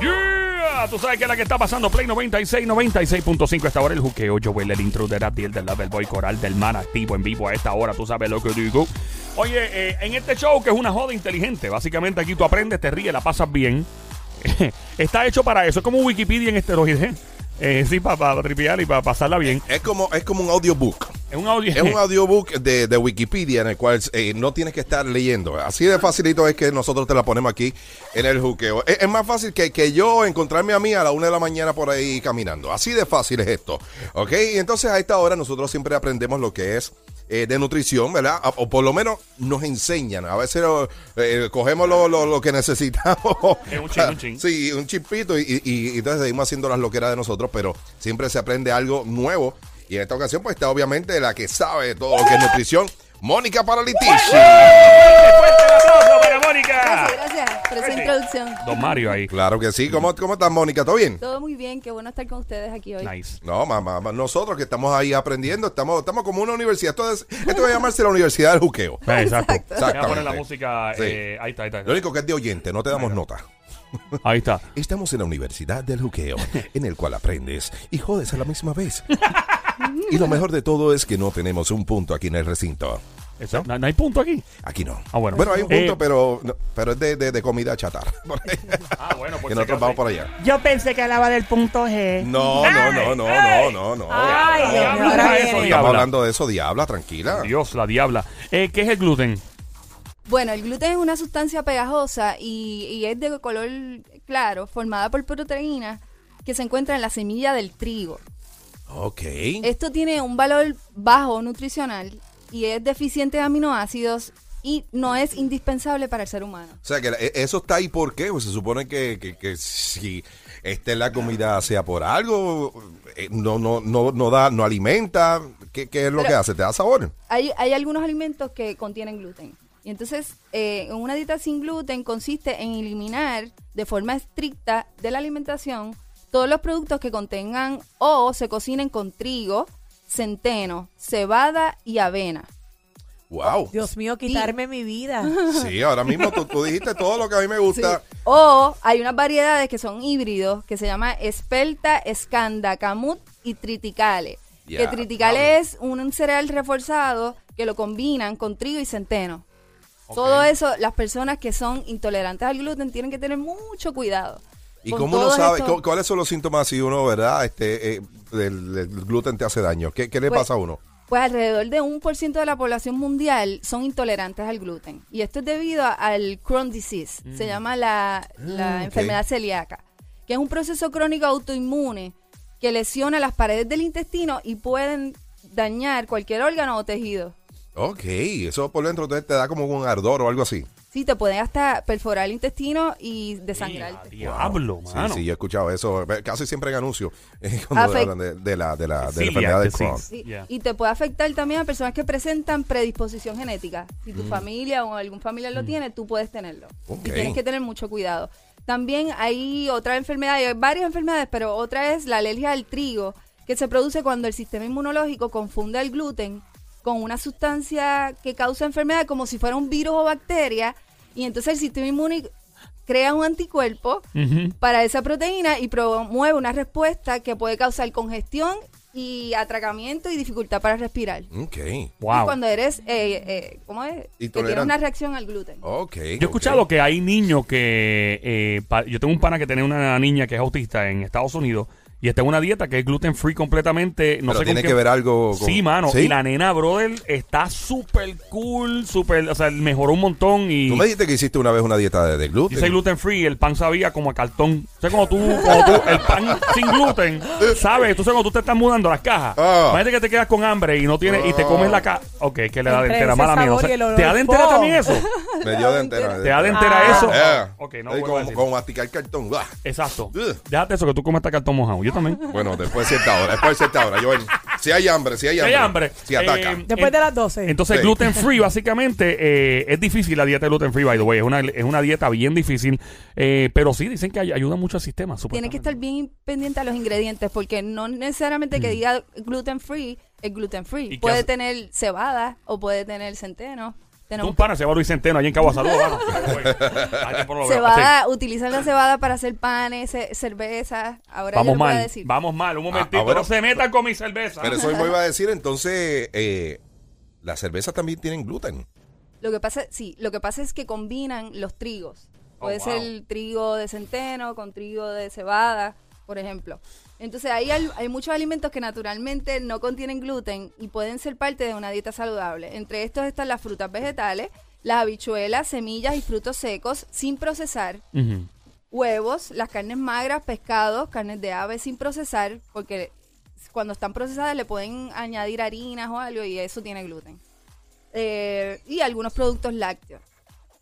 Yeah, tú sabes que es la que está pasando Play 96, 96.5 esta hora el juqueo. Joel, el intruder, Abdiel del Level Boy Coral del Man activo en vivo a esta hora. Tú sabes lo que digo. Oye, eh, en este show que es una joda inteligente, básicamente aquí tú aprendes, te ríes, la pasas bien. está hecho para eso. Es como Wikipedia en esteroides. Eh, sí, para tripear y para pasarla bien. Es como, es como un audiobook. Es un audio. Es un audiobook de, de Wikipedia en el cual eh, no tienes que estar leyendo. Así de facilito es que nosotros te la ponemos aquí en el juqueo. Es, es más fácil que, que yo encontrarme a mí a la una de la mañana por ahí caminando. Así de fácil es esto. ¿Ok? Y entonces a esta hora nosotros siempre aprendemos lo que es eh, de nutrición, ¿verdad? O, o por lo menos nos enseñan. A veces eh, cogemos lo, lo- lo que necesitamos. Es un chin, un chin. Sí, un chispito y, y- y entonces seguimos haciendo las loqueras de nosotros, pero siempre se aprende algo nuevo. Y en esta ocasión, pues está obviamente la que sabe todo lo que es nutrición, Mónica Paralitici. ¡Fuerte el aplauso para Mónica! Gracias, gracias por esa introducción. Don Mario ahí. Claro que sí. ¿Cómo, cómo estás, Mónica? ¿Todo bien? Todo muy bien, qué bueno estar con ustedes aquí hoy. Nice. No, mamá, nosotros que estamos ahí aprendiendo, estamos, estamos como una universidad. Esto, es- esto va a llamarse la Universidad del Juqueo. Exacto. Exacto. Voy a poner la Exactamente. música. Sí. eh, ahí está, ahí está. Lo único que es de oyente, no te damos nota. Ahí está. Estamos en la Universidad del Juqueo, en el cual aprendes y jodes a la misma vez. Y lo mejor de todo es que no tenemos un punto aquí en el recinto. Eso, ¿No? no hay punto aquí? Aquí no. Ah, bueno. hay un punto, Eh, pero, no, pero es de, de- de comida chatarra. Ah, bueno, que nosotros vamos por allá. Yo pensé que hablaba del punto G. No, no, no, no, no, no, no. Ay, mío, Diabla, eso. Estamos hablando de eso, diabla, tranquila. Dios, la diabla. Eh, ¿Qué es el gluten? Bueno, el gluten es una sustancia pegajosa y, y es de color claro, formada por proteínas que se encuentra en la semilla del trigo. Ok. Esto tiene un valor bajo nutricional y es deficiente de aminoácidos y no es indispensable para el ser humano. O sea, que la- e- eso está ahí por qué. Pues se supone que, que, que si esté en la comida sea por algo, eh, no, no, no, no da, no alimenta. ¿Qué, qué es lo Pero- que hace? ¿Te da sabor? Hay, hay algunos alimentos que contienen gluten. Y entonces, eh, una dieta sin gluten consiste en eliminar de forma estricta de la alimentación todos los productos que contengan o se cocinen con trigo, centeno, cebada y avena. Wow. Dios mío, quitarme mi vida. Sí, ahora mismo tú, tú dijiste todo lo que a mí me gusta. Sí. O hay unas variedades que son híbridos que se llama espelta, escanda, camut y triticale. Ya, que triticale es un cereal reforzado que lo combinan con trigo y centeno. Todo eso, las personas que son intolerantes al gluten tienen que tener mucho cuidado. ¿Y cómo uno sabe? estos- ¿Cuáles son los síntomas si uno, verdad, este, eh, el, el gluten te hace daño? ¿Qué, qué le Pues- pasa a uno? Pues alrededor de un por ciento de la población mundial son intolerantes al gluten. Y esto es debido a- al Crohn disease. Se llama la, la Mm, ok. enfermedad celíaca, que es un proceso crónico autoinmune que lesiona las paredes del intestino y pueden dañar cualquier órgano o tejido. Ok, eso por dentro te, te da como un ardor o algo así. Sí, te pueden hasta perforar el intestino y desangrarte. Diablo, Sí, mano. sí, yo he escuchado eso. Casi siempre en anuncios eh, cuando Afect- hablan de, de la, de, la, de la enfermedad de disease. Crohn. Sí, Yeah. Y te puede afectar también a personas que presentan predisposición genética. Si Mm. tu familia o algún familiar lo tiene, tú puedes tenerlo. Ok. Y tienes que tener mucho cuidado. También hay otra enfermedad, hay varias enfermedades, pero otra es la alergia al trigo, que se produce cuando el sistema inmunológico confunde el gluten con una sustancia que causa enfermedad como si fuera un virus o bacteria, y entonces el sistema inmune crea un anticuerpo para esa proteína y promueve una respuesta que puede causar congestión y atracamiento y dificultad para respirar. Ok. Y Wow. cuando eres, eh, eh, ¿cómo es? Que tienes una reacción al gluten. Ok. Yo he escuchado que hay niños que. eh, pa- yo tengo un pana que tiene una niña que es autista en Estados Unidos y está en una dieta que es gluten free completamente. No Pero sé tiene con qué- que ver algo con... Sí, mano. ¿Sí? Y la nena, brother, está súper cool, súper. O sea, mejoró un montón y. Tú me dijiste que hiciste una vez una dieta de, de gluten. Dice gluten free, el pan sabía como a cartón. O sea, cuando tú, cuando tú- el pan sin gluten, ¿sabes? Tú sabes cuando tú te estás mudando las cajas. Ah. Imagínate que te quedas con hambre y no tienes, y te comes la caja. Ok, que le da de entera, mala mía. no sé. ¿Te da de entera también eso? Me dio de entera. ¿Te da de entera Ah. eso? Eh. Ok, no como, como masticar cartón. Exacto. Ugh. Déjate eso que tú comes este cartón mojado. Yo también. Bueno, después de cierta hora. Después de cierta hora. Joel, si hay hambre, si hay Si hambre. hay hambre. Si ataca. Eh, Después de las 12. Entonces, Sí. gluten free, básicamente, eh, es difícil la dieta de gluten free, by the way. Es una, es una dieta bien difícil. eh, pero sí, dicen que ay- ayuda mucho al sistema. Tienes que estar bien pendiente a los ingredientes porque no necesariamente que diga gluten free es gluten Mm. ¿Y free. qué Puede hace? tener cebada o puede tener centeno. Un pana se va a Luis Centeno allí en Cabo Salud. veo. Sí. cebada, utilizan la cebada para hacer panes, ce- cervezas. Ahora Vamos yo les voy a mal, decir. vamos mal, un momentito. Ah, ah, bueno. no se metan con mi cerveza. Pero eso mismo iba a decir, entonces, eh, las cervezas también tienen gluten. Lo que pasa, sí, lo que pasa es que combinan los trigos. Puede Oh, ser wow. trigo de centeno con trigo de cebada, por ejemplo. Entonces ahí hay, hay muchos alimentos que naturalmente no contienen gluten y pueden ser parte de una dieta saludable. Entre estos están las frutas vegetales, las habichuelas, semillas y frutos secos sin procesar, huevos, las carnes magras, pescados, carnes de ave sin procesar, porque cuando están procesadas le pueden añadir harinas o algo y eso tiene gluten. Eh, y algunos productos lácteos.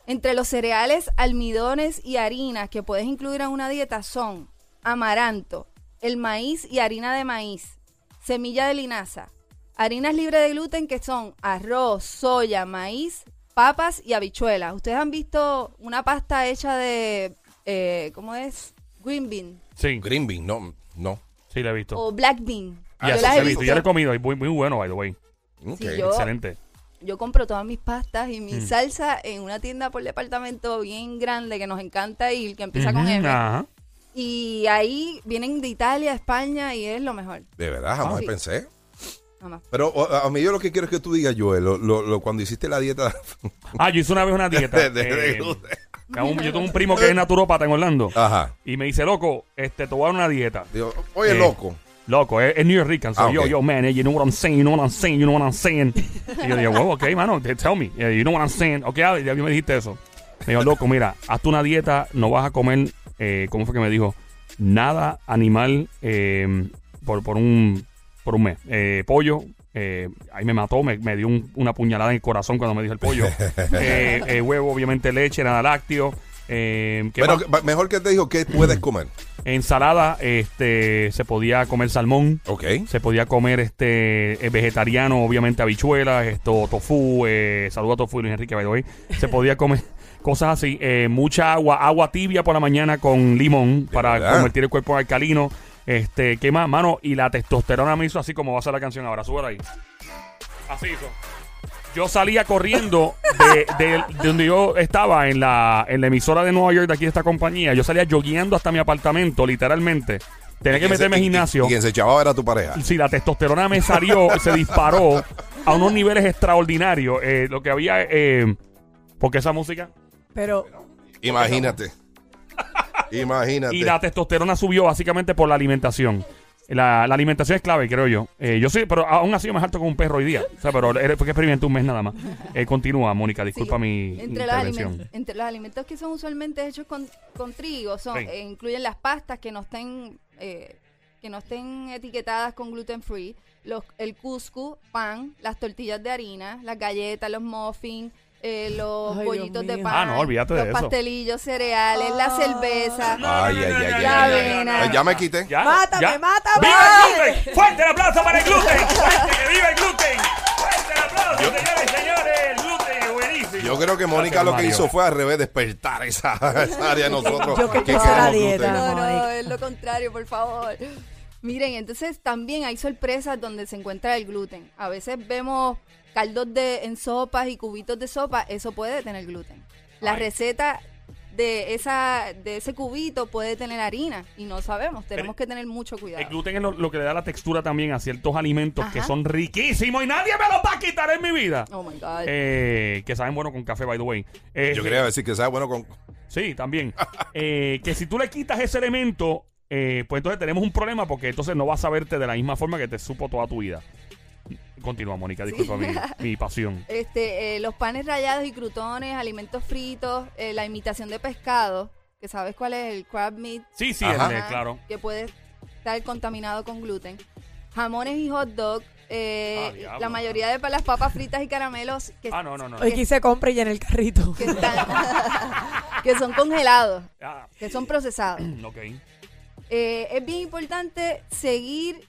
Entre los cereales, almidones y harinas que puedes incluir en una dieta son amaranto, el maíz y harina de maíz, semilla de linaza, harinas libres de gluten que son arroz, soya, maíz, papas y habichuelas. ¿Ustedes han visto una pasta hecha de, eh, ¿cómo es? Green bean Sí, Green bean, no, no. sí, la he visto. o black bean. Ya, Yo sí, las la he visto. Ya lo he comido muy, muy bueno, by the way. Sí, yo- Excelente. Yo compro todas mis pastas y Mm. mi salsa en una tienda por departamento bien grande que nos encanta ir, que empieza con M. Ajá. Y ahí vienen de Italia, España y es lo mejor. De verdad, jamás sí. pensé. Pero o- a mí yo lo que quiero es que tú digas, Joel, lo, lo- lo- cuando hiciste la dieta Ah, yo hice una vez una dieta. de, de- de eh, un- yo tengo un primo que es naturópata en Orlando. Ajá. Y me dice, loco, este, te voy a dar una dieta. Digo, oye, Eh, loco. Loco, es, es New Rican. So, Ah, yo, yo, man, eh, you know what I'm saying, you know what I'm saying, you know what I'm saying. y yo digo, wow, ok, mano, te- tell me, you know what I'm saying. Ok, ya me dijiste eso. Me dijo, loco, mira, hazte una dieta, no vas a comer, eh, ¿cómo fue que me dijo? Nada animal eh, por, por, un, por un mes. Eh, pollo, eh, ahí me mató, me, me dio un- una puñalada en el corazón cuando me dijo el pollo. Eh, eh, huevo, obviamente leche, nada lácteo. Eh, ¿qué Pero que- va- mejor que te dijo, ¿qué puedes comer? Ensalada, este, se podía comer salmón. Ok. Se podía comer este eh, vegetariano, obviamente habichuelas, esto, tofu, eh, saluda a tofu Luis Enrique, way. Se podía comer cosas así, eh, mucha agua, agua tibia por la mañana con limón para verdad? convertir el cuerpo en alcalino. Este, ¿qué más, mano? Y la testosterona me hizo así como va a ser la canción ahora, súbela ahí. Así hizo. Yo salía corriendo de, de- de donde yo estaba en la, en la emisora de Nueva York de aquí de esta compañía. Yo salía jogueando hasta mi apartamento, literalmente. Tenía que ¿Quién se- meterme al gimnasio. Y quien se echaba era tu pareja. Si la testosterona me salió, se disparó a unos niveles extraordinarios. Eh, lo que había, eh, ¿por qué esa música? Pero Imagínate. Imagínate. Y la testosterona subió básicamente por la alimentación. La, la alimentación es clave, creo yo. Eh, yo sí, pero aún así yo me salto con un perro hoy día. O sea, pero era porque experimenté un mes nada más. Eh, continúa, Mónica, disculpa Sí. mi entre los, intervención. entre los alimentos que son usualmente hechos con, con trigo son, Sí. eh, incluyen las pastas que no estén eh, que no estén etiquetadas con gluten free, los, el cuscús, pan, las tortillas de harina, las galletas, los muffins, eh, los Ay, bollitos Dios de mío. pan, Ah, no, olvídate de los eso. pastelillos, cereales, la cerveza. Ay, ay, ay, ay, La ay, ay. avena. Ay, Ya me quité. Ya, Mátame, ya. mátame. ¡Viva el gluten! ¡Fuerte el aplauso para el gluten! ¡Fuerte que viva el gluten! ¡Fuerte el aplauso, señores y señores! El gluten es buenísimo. Yo creo que Mónica Gracias, lo que Mario. hizo fue al revés despertar esa, esa área de nosotros. Yo que la queremos dieta. gluten. No, no, es lo contrario, por favor. Miren, entonces también hay sorpresas donde se encuentra el gluten. A veces vemos caldos de en sopas y cubitos de sopa, eso puede tener gluten. La Ay. receta de esa de ese cubito puede tener harina y no sabemos, tenemos que tener mucho El cuidado. gluten es lo, lo que le da la textura también a ciertos alimentos que son riquísimos y nadie me los va a quitar en mi vida. Oh my god. Eh, que saben bueno con café, by the way. Eh, Yo quería decir que sabe bueno con. Sí, también. Eh, que si tú le quitas ese elemento, eh, pues entonces tenemos un problema porque entonces no vas a verte de la misma forma que te supo toda tu vida. Continúa, Mónica, disculpa mi, mi pasión. Este, eh, los panes rallados y crutones, alimentos fritos, eh, la imitación de pescado, que sabes cuál es el crab meat, Sí, sí, Ajá. el de- Ajá, claro. que puede estar contaminado con gluten. Jamones y hot dog, eh, Ah, diablo. la mayoría de las papas fritas y caramelos que, Ah, no, no, no. hoy quise compra y en el carrito. que están- que son congelados, Ah, que son procesados. ok. Eh, es bien importante seguir,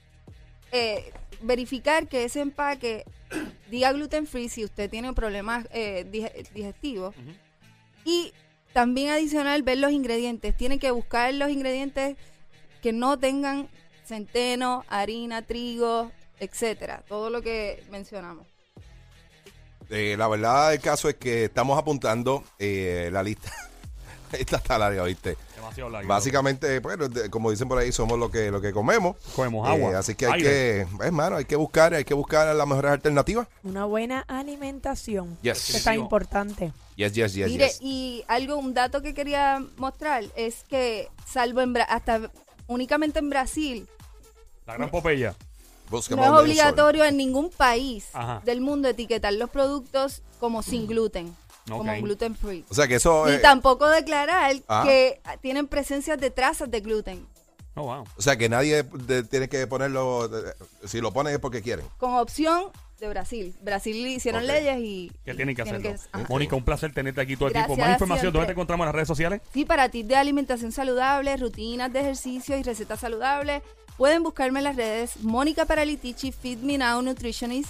eh, verificar que ese empaque diga gluten free si usted tiene problemas eh, dige- digestivos. Y también adicional ver los ingredientes. Tienen que buscar los ingredientes que no tengan centeno, harina, trigo, etcétera. Todo lo que mencionamos. Eh, la verdad del caso es que estamos apuntando eh, la lista. Esta está larga, ¿viste? Demasiado largo. Básicamente, bueno, de- como dicen por ahí, somos lo que, lo que comemos. Comemos agua, Eh, así que hay aire. que, es mano, hay que buscar, hay que buscar las mejores alternativas. Una buena alimentación. Yes. Que es tan importante. Yes, yes, yes, Mire, yes. y algo, un dato que quería mostrar es que, salvo en Bra- hasta únicamente en Brasil, La gran Popeya. Busca no es sol. obligatorio en ningún país Ajá. del mundo etiquetar los productos como sin gluten, como gluten free. O sea que eso, Ni eh, tampoco declarar Ah. que tienen presencia de trazas de gluten, Oh, wow. o sea que nadie de- tiene que ponerlo, de- si lo ponen es porque quieren. con opción de Brasil. Brasil hicieron leyes y... Que tienen que hacerlo. ajá. Mónica, un placer tenerte aquí todo el Gracias, tiempo. Más información, ¿dónde te encontramos en las redes sociales? Sí, para tips de alimentación saludable, rutinas de ejercicio y recetas saludables, pueden buscarme en las redes Mónica Paralitici, Feed Me Now Nutritionist